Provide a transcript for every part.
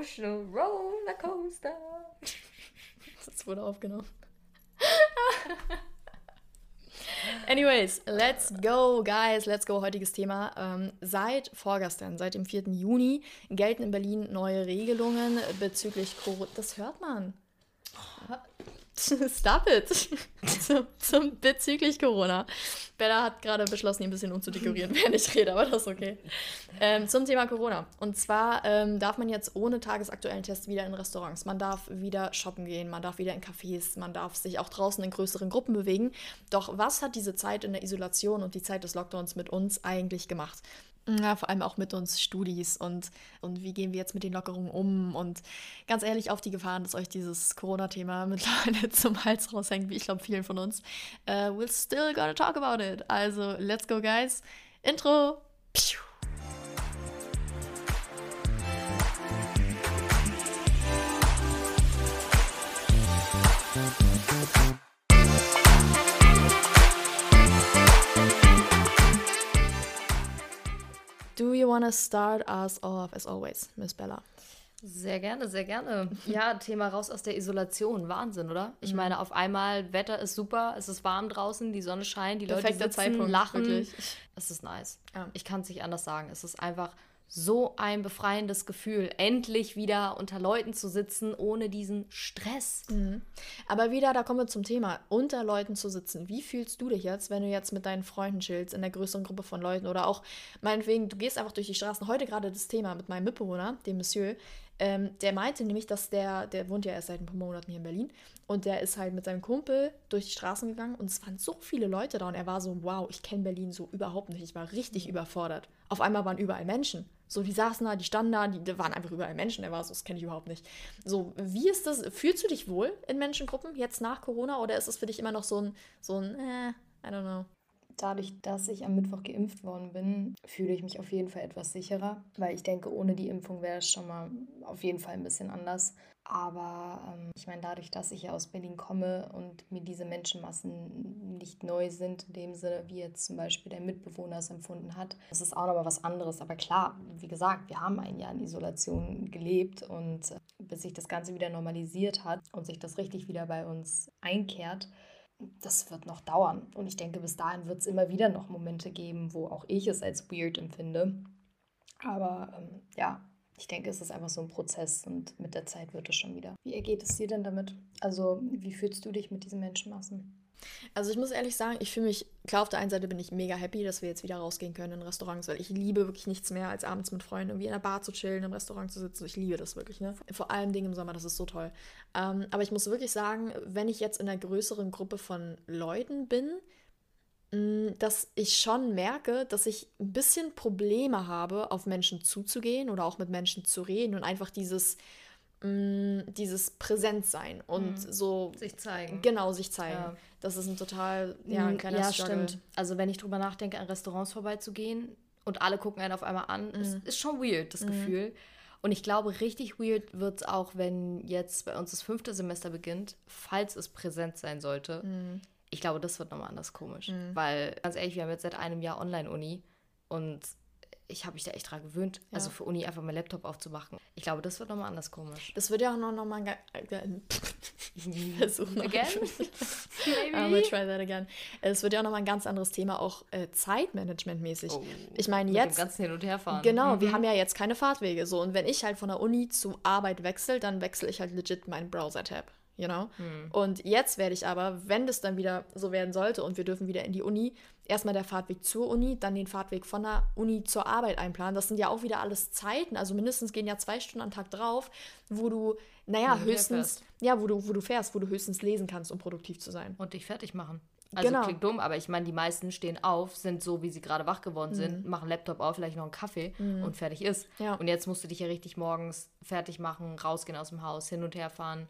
Emotional Rollercoaster. Das wurde aufgenommen. Anyways, let's go, guys. Let's go. Heutiges Thema. Ähm, seit vorgestern, seit dem 4. Juni, gelten in Berlin neue Regelungen bezüglich Corona. Das hört man. Stop it. zum, zum, bezüglich Corona. Bella hat gerade beschlossen, ein bisschen umzudekorieren, während ich rede, aber das ist okay. Ähm, zum Thema Corona. Und zwar ähm, darf man jetzt ohne tagesaktuellen Test wieder in Restaurants. Man darf wieder shoppen gehen, man darf wieder in Cafés, man darf sich auch draußen in größeren Gruppen bewegen. Doch was hat diese Zeit in der Isolation und die Zeit des Lockdowns mit uns eigentlich gemacht? Ja, vor allem auch mit uns Studis und, und wie gehen wir jetzt mit den Lockerungen um und ganz ehrlich auf die Gefahren, dass euch dieses Corona-Thema mittlerweile zum Hals raushängt, wie ich glaube vielen von uns. Uh, we're still gonna talk about it. Also, let's go, guys. Intro. Piu. Want to start us off as always, Miss Bella? Sehr gerne, sehr gerne. Ja, Thema raus aus der Isolation. Wahnsinn, oder? Ich mhm. meine, auf einmal, Wetter ist super, es ist warm draußen, die Sonne scheint, die Perfekter Leute sitzen, Zeitpunkt, lachen. Wirklich. Es ist nice. Ja. Ich kann es nicht anders sagen. Es ist einfach so ein befreiendes Gefühl, endlich wieder unter Leuten zu sitzen, ohne diesen Stress. Mhm. Aber wieder, da kommen wir zum Thema, unter Leuten zu sitzen. Wie fühlst du dich jetzt, wenn du jetzt mit deinen Freunden chillst, in der größeren Gruppe von Leuten oder auch, meinetwegen, du gehst einfach durch die Straßen. Heute gerade das Thema mit meinem Mitbewohner, dem Monsieur, ähm, der meinte nämlich, dass der, der wohnt ja erst seit ein paar Monaten hier in Berlin und der ist halt mit seinem Kumpel durch die Straßen gegangen und es waren so viele Leute da und er war so, wow, ich kenne Berlin so überhaupt nicht. Ich war richtig mhm. überfordert. Auf einmal waren überall Menschen. So, die saßen da, die standen da, die, die waren einfach überall Menschen. Er war so, das kenne ich überhaupt nicht. So, wie ist das? Fühlst du dich wohl in Menschengruppen jetzt nach Corona oder ist es für dich immer noch so ein, so ein, äh, I don't know? Dadurch, dass ich am Mittwoch geimpft worden bin, fühle ich mich auf jeden Fall etwas sicherer, weil ich denke, ohne die Impfung wäre es schon mal auf jeden Fall ein bisschen anders. Aber ähm, ich meine, dadurch, dass ich ja aus Berlin komme und mir diese Menschenmassen nicht neu sind, in dem Sinne, wie jetzt zum Beispiel der Mitbewohner es empfunden hat, das ist auch nochmal was anderes. Aber klar, wie gesagt, wir haben ein Jahr in Isolation gelebt und äh, bis sich das Ganze wieder normalisiert hat und sich das richtig wieder bei uns einkehrt, das wird noch dauern. Und ich denke, bis dahin wird es immer wieder noch Momente geben, wo auch ich es als weird empfinde. Aber ähm, ja, ich denke, es ist einfach so ein Prozess und mit der Zeit wird es schon wieder. Wie ergeht es dir denn damit? Also, wie fühlst du dich mit diesen Menschenmassen? Also ich muss ehrlich sagen, ich fühle mich, klar, auf der einen Seite bin ich mega happy, dass wir jetzt wieder rausgehen können in Restaurants, weil ich liebe wirklich nichts mehr, als abends mit Freunden irgendwie in einer Bar zu chillen, im Restaurant zu sitzen. Ich liebe das wirklich, ne? Vor allem Dingen im Sommer, das ist so toll. Ähm, aber ich muss wirklich sagen, wenn ich jetzt in einer größeren Gruppe von Leuten bin, mh, dass ich schon merke, dass ich ein bisschen Probleme habe, auf Menschen zuzugehen oder auch mit Menschen zu reden und einfach dieses mh, dieses Präsentsein und mhm. so sich zeigen. Genau, sich zeigen. Ja. Das ist ein total, ja, ein kleiner Ja, Struggle. stimmt. Also wenn ich drüber nachdenke, an Restaurants vorbeizugehen und alle gucken einen auf einmal an, mhm. ist, ist schon weird, das mhm. Gefühl. Und ich glaube, richtig weird wird es auch, wenn jetzt bei uns das fünfte Semester beginnt, falls es präsent sein sollte. Mhm. Ich glaube, das wird nochmal anders komisch. Mhm. Weil, ganz ehrlich, wir haben jetzt seit einem Jahr Online-Uni und ich habe mich da echt dran gewöhnt, ja. also für Uni einfach meinen Laptop aufzumachen. Ich glaube, das wird nochmal anders komisch. Das wird ja auch noch, noch mal ein Versuch noch again. I'm gonna try that again. Es wird ja auch noch mal ein ganz anderes Thema, auch äh, Zeitmanagement-mäßig. Oh, ich meine jetzt. Mit dem ganzen Hin- und Herfahren. Genau, mhm. wir haben ja jetzt keine Fahrtwege so und wenn ich halt von der Uni zu Arbeit wechsle, dann wechsle ich halt legit meinen Browser-Tab you know? Hm. Und jetzt werde ich aber, wenn das dann wieder so werden sollte und wir dürfen wieder in die Uni, erstmal der Fahrtweg zur Uni, dann den Fahrtweg von der Uni zur Arbeit einplanen. Das sind ja auch wieder alles Zeiten, also mindestens gehen ja zwei Stunden am Tag drauf, wo du, naja, ja, höchstens, ja, wo du, wo du fährst, wo du höchstens lesen kannst, um produktiv zu sein. Und dich fertig machen. Also genau. klingt dumm, aber ich meine, die meisten stehen auf, sind so, wie sie gerade wach geworden sind, mhm. machen Laptop auf, vielleicht noch einen Kaffee mhm. und fertig ist. Ja. Und jetzt musst du dich ja richtig morgens fertig machen, rausgehen aus dem Haus, hin und her fahren.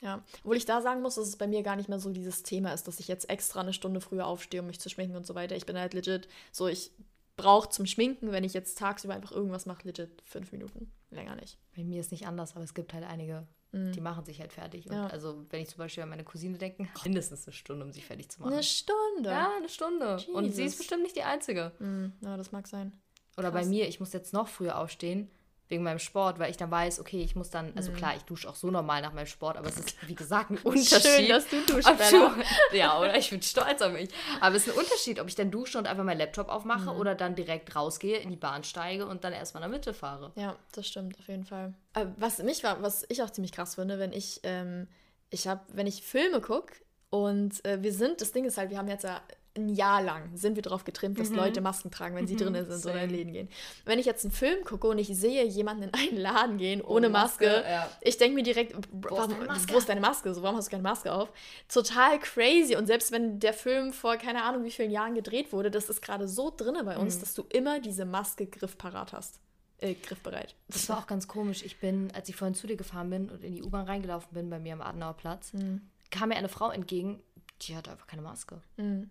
Ja, obwohl ich da sagen muss, dass es bei mir gar nicht mehr so dieses Thema ist, dass ich jetzt extra eine Stunde früher aufstehe, um mich zu schminken und so weiter. Ich bin halt legit so, ich brauche zum Schminken, wenn ich jetzt tagsüber einfach irgendwas mache, legit fünf Minuten. Länger nicht. Bei mir ist nicht anders, aber es gibt halt einige, mm. die machen sich halt fertig. Ja. also, wenn ich zum Beispiel an meine Cousine denke, mindestens eine Stunde, um sich fertig zu machen. Eine Stunde? Ja, eine Stunde. Jesus. Und sie ist bestimmt nicht die Einzige. Mm, ja, das mag sein. Oder Krass. bei mir, ich muss jetzt noch früher aufstehen, wegen meinem Sport, weil ich dann weiß, okay, ich muss dann, also mhm. klar, ich dusche auch so normal nach meinem Sport, aber es ist, wie gesagt, ein Unterschied. Schön, dass du duschst, Ja, oder? Ich bin stolz auf mich. Aber es ist ein Unterschied, ob ich dann dusche und einfach meinen Laptop aufmache mhm. oder dann direkt rausgehe, in die Bahn steige und dann erstmal in der Mitte fahre. Ja, das stimmt, auf jeden Fall. Aber was mich war, was ich auch ziemlich krass finde, wenn ich, ähm, ich habe, wenn ich Filme gucke und äh, wir sind, das Ding ist halt, wir haben jetzt ja ein Jahr lang sind wir darauf getrimmt, dass mhm. Leute Masken tragen, wenn sie mhm. drinnen sind Same. oder in Läden gehen. Wenn ich jetzt einen Film gucke und ich sehe jemanden in einen Laden gehen ohne, ohne Maske, Maske ja. ich denke mir direkt, wo ist, wo ist, deine Maske? So, warum hast du keine Maske auf? Total crazy. Und selbst wenn der Film vor keine Ahnung wie vielen Jahren gedreht wurde, das ist gerade so drinne bei uns, mhm. dass du immer diese Maske griffparat hast. Äh, griffbereit. Das war auch ganz komisch. Ich bin, als ich vorhin zu dir gefahren bin und in die U-Bahn reingelaufen bin, bei mir am Adenauer Platz, mhm. kam mir eine Frau entgegen, die hatte einfach keine Maske. Mhm.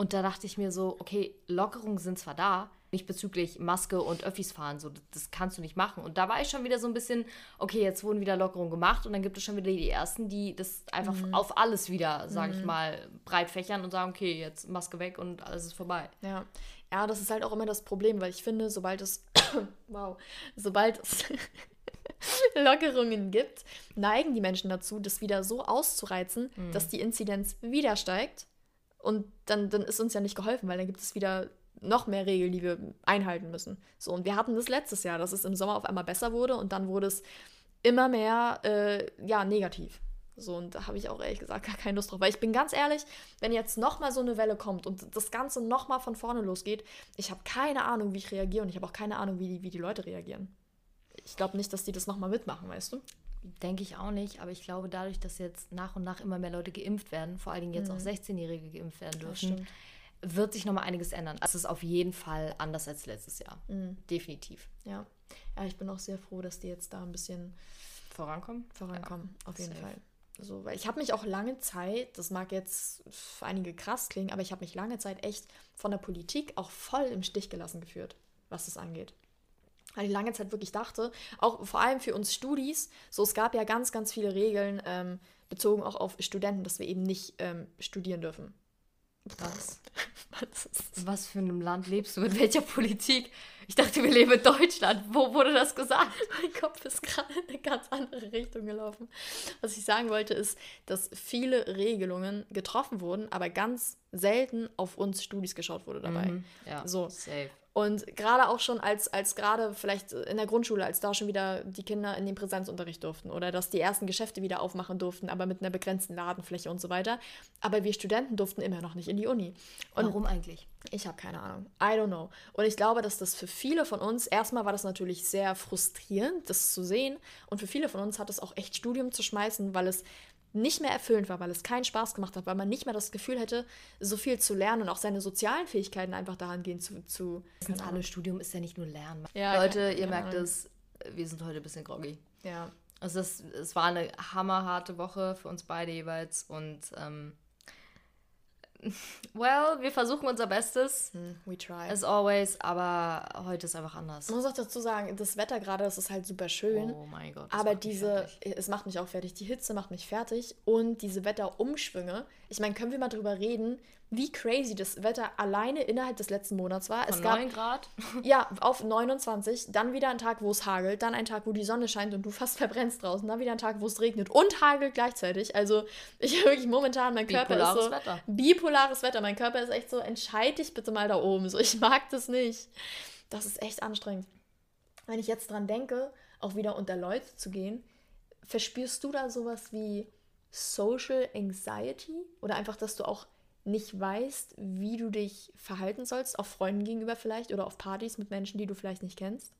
Und da dachte ich mir so, okay, Lockerungen sind zwar da, nicht bezüglich Maske und Öffis fahren, so, das kannst du nicht machen. Und da war ich schon wieder so ein bisschen, okay, jetzt wurden wieder Lockerungen gemacht und dann gibt es schon wieder die Ersten, die das einfach mhm. auf alles wieder, sage mhm. ich mal, breit fächern und sagen, okay, jetzt Maske weg und alles ist vorbei. Ja. Ja, das ist halt auch immer das Problem, weil ich finde, sobald es, wow, sobald es Lockerungen gibt, neigen die Menschen dazu, das wieder so auszureizen, mhm. dass die Inzidenz wieder steigt und dann, dann ist uns ja nicht geholfen, weil dann gibt es wieder noch mehr Regeln, die wir einhalten müssen. So, und wir hatten das letztes Jahr, dass es im Sommer auf einmal besser wurde und dann wurde es immer mehr, äh, ja, negativ. So, und da habe ich auch ehrlich gesagt gar keine Lust drauf. Weil ich bin ganz ehrlich, wenn jetzt nochmal so eine Welle kommt und das Ganze nochmal von vorne losgeht, ich habe keine Ahnung, wie ich reagiere und ich habe auch keine Ahnung, wie die, wie die Leute reagieren. Ich glaube nicht, dass die das nochmal mitmachen, weißt du? Denke ich auch nicht, aber ich glaube, dadurch, dass jetzt nach und nach immer mehr Leute geimpft werden, vor allen Dingen jetzt mhm. auch 16-Jährige geimpft werden dürfen, wird sich nochmal einiges ändern. Also es ist auf jeden Fall anders als letztes Jahr. Mhm. Definitiv. Ja. Ja, ich bin auch sehr froh, dass die jetzt da ein bisschen vorankommen. Vorankommen, ja, auf jeden safe. Fall. So, weil ich habe mich auch lange Zeit, das mag jetzt für einige krass klingen, aber ich habe mich lange Zeit echt von der Politik auch voll im Stich gelassen geführt, was das angeht weil ich lange Zeit wirklich dachte, auch vor allem für uns Studis, so es gab ja ganz, ganz viele Regeln ähm, bezogen auch auf Studenten, dass wir eben nicht ähm, studieren dürfen. Was? Was für einem Land lebst du? Mit welcher Politik? Ich dachte, wir leben in Deutschland. Wo wurde das gesagt? Mein Kopf ist gerade in eine ganz andere Richtung gelaufen. Was ich sagen wollte, ist, dass viele Regelungen getroffen wurden, aber ganz selten auf uns Studis geschaut wurde dabei. Mhm, ja, so. safe. Und gerade auch schon als, als gerade vielleicht in der Grundschule, als da schon wieder die Kinder in den Präsenzunterricht durften oder dass die ersten Geschäfte wieder aufmachen durften, aber mit einer begrenzten Ladenfläche und so weiter. Aber wir Studenten durften immer noch nicht in die Uni. Und Warum eigentlich? Ich habe keine Ahnung. I don't know. Und ich glaube, dass das für viele von uns, erstmal war das natürlich sehr frustrierend, das zu sehen. Und für viele von uns hat es auch echt Studium zu schmeißen, weil es nicht mehr erfüllend war, weil es keinen Spaß gemacht hat, weil man nicht mehr das Gefühl hätte, so viel zu lernen und auch seine sozialen Fähigkeiten einfach dahingehend zu. zu das zentrale Studium ist ja nicht nur Lernen. Ja, Leute, ihr merkt es, wir sind heute ein bisschen groggy. Ja. Also es, es war eine hammerharte Woche für uns beide jeweils und ähm, Well, wir versuchen unser Bestes. Hm, we try. As always, aber heute ist einfach anders. Ich muss auch dazu sagen, das Wetter gerade, das ist halt super schön. Oh mein Gott. Aber diese, es macht mich auch fertig. Die Hitze macht mich fertig und diese Wetterumschwünge. Ich meine, können wir mal drüber reden, wie crazy das Wetter alleine innerhalb des letzten Monats war. Von es gab 9 Grad? Ja, auf 29, dann wieder ein Tag, wo es hagelt, dann ein Tag, wo die Sonne scheint und du fast verbrennst draußen, dann wieder ein Tag, wo es regnet und hagelt gleichzeitig. Also ich wirklich momentan, mein Körper bipolares ist so... Wetter. Bipolares Wetter. Mein Körper ist echt so, entscheid dich bitte mal da oben. So, ich mag das nicht. Das ist echt anstrengend. Wenn ich jetzt dran denke, auch wieder unter Leute zu gehen, verspürst du da sowas wie Social Anxiety? Oder einfach, dass du auch nicht weißt, wie du dich verhalten sollst, auch Freunden gegenüber vielleicht oder auf Partys mit Menschen, die du vielleicht nicht kennst?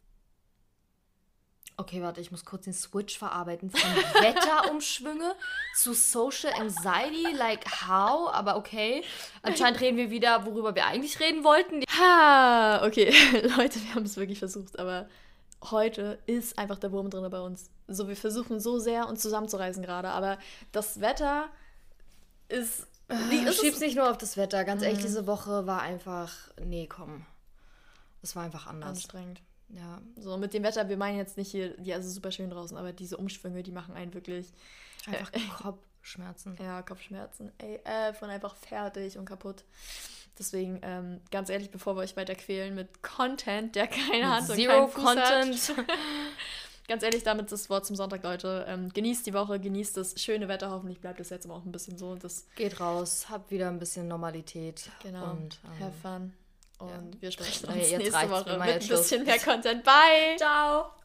Okay, warte, ich muss kurz den Switch verarbeiten von Wetterumschwünge zu Social Anxiety. Like how? Aber okay. Anscheinend reden wir wieder, worüber wir eigentlich reden wollten. Ha, okay. Leute, wir haben es wirklich versucht, aber heute ist einfach der Wurm drin bei uns. So, wir versuchen so sehr, uns zusammenzureißen gerade, aber das Wetter ist wie ist Schieb's nicht nur auf das Wetter. Ganz ehrlich, mhm. diese Woche war einfach. Nee, komm. Es war einfach anders. Anstrengend. Ja. So mit dem Wetter, wir meinen jetzt nicht hier, ja, es ist super schön draußen, aber diese Umschwünge, die machen einen wirklich. Einfach äh, Kopfschmerzen. Ja, Kopfschmerzen. Ey, von einfach fertig und kaputt. Deswegen, ähm, ganz ehrlich, bevor wir euch weiter quälen mit Content, der keine Hand und Zero Content. Hat, ganz ehrlich, damit das Wort zum Sonntag, Leute. Ähm, genießt die Woche, genießt das schöne Wetter. Hoffentlich bleibt es jetzt aber auch ein bisschen so. Das Geht raus, habt wieder ein bisschen Normalität. Genau. Und, ähm, have fun. Und ja. wir sprechen uns nächste Woche mit ein bisschen mehr Content. Bye. Ciao.